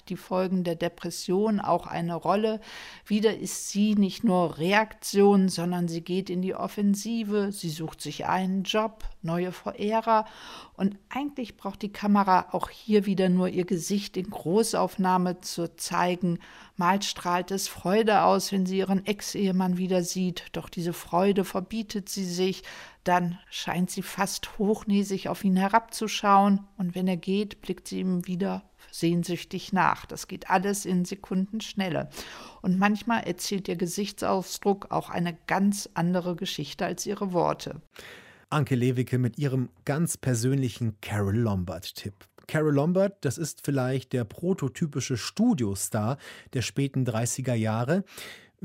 die Folgen der Depression auch eine Rolle. Wieder ist sie nicht nur Reaktion, sondern sie geht in die Offensive, sie sucht sich einen Job, neue Verehrer. Und eigentlich braucht die Kamera auch hier wieder nur ihr Gesicht in Großaufnahme zu zeigen. Mal strahlt es Freude aus, wenn sie ihren Ex-Ehemann wieder sieht, doch diese Freude verbietet sie sich, dann scheint sie fast hochnäsig auf ihn herabzuschauen, und wenn er geht, blickt sie ihm wieder sehnsüchtig nach. Das geht alles in Sekundenschnelle. Und manchmal erzählt ihr Gesichtsausdruck auch eine ganz andere Geschichte als ihre Worte. Anke Lewicke mit ihrem ganz persönlichen Carol Lombard-Tipp. Carol Lombard, das ist vielleicht der prototypische Studiostar der späten 30er Jahre.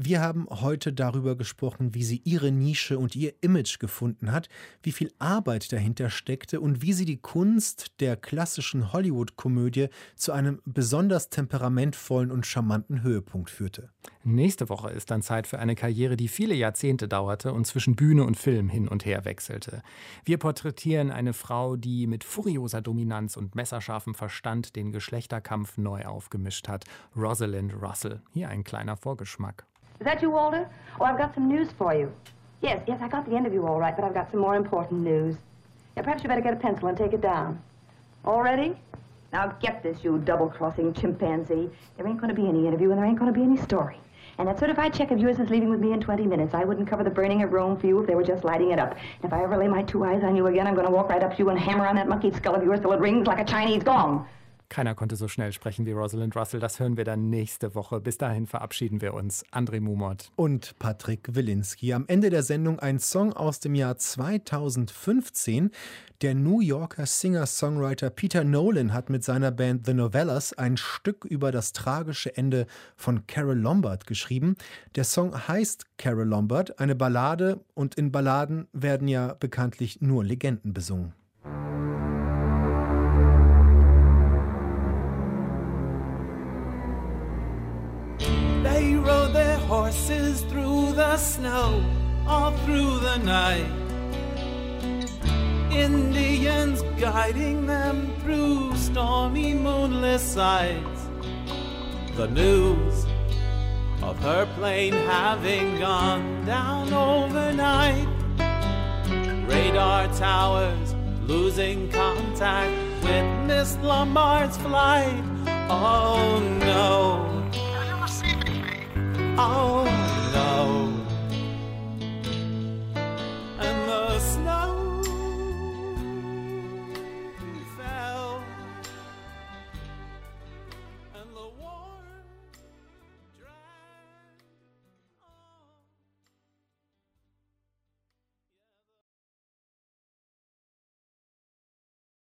Wir haben heute darüber gesprochen, wie sie ihre Nische und ihr Image gefunden hat, wie viel Arbeit dahinter steckte und wie sie die Kunst der klassischen Hollywood-Komödie zu einem besonders temperamentvollen und charmanten Höhepunkt führte. Nächste Woche ist dann Zeit für eine Karriere, die viele Jahrzehnte dauerte und zwischen Bühne und Film hin und her wechselte. Wir porträtieren eine Frau, die mit furioser Dominanz und messerscharfem Verstand den Geschlechterkampf neu aufgemischt hat. Rosalind Russell. Hier ein kleiner Vorgeschmack. Is that you, Walter? Oh, I've got some news for you. Yes, yes, I got the interview all right, but I've got some more important news. Perhaps you better get a pencil and take it down. All ready? Now, get this, you double-crossing chimpanzee. There ain't going to be any interview, and there ain't going to be any story. And that certified check of yours is leaving with me in 20 minutes. I wouldn't cover the burning of Rome for you if they were just lighting it up. And if I ever lay my two eyes on you again, I'm going to walk right up to you and hammer on that monkey skull of yours till it rings like a Chinese gong. Keiner konnte so schnell sprechen wie Rosalind Russell. Das hören wir dann nächste Woche. Bis dahin verabschieden wir uns. André Mumot. Und Patrick Wilinski. Am Ende der Sendung ein Song aus dem Jahr 2015. Der New Yorker Singer-Songwriter Peter Nolan hat mit seiner Band The Novellas ein Stück über das tragische Ende von Carol Lombard geschrieben. Der Song heißt Carol Lombard, eine Ballade und in Balladen werden ja bekanntlich nur Legenden besungen. Horses through the snow all through the night. Indians guiding them through stormy moonless sights. The news of her plane having gone down overnight. Radar towers losing contact with Miss Lombard's flight. Oh, all 好。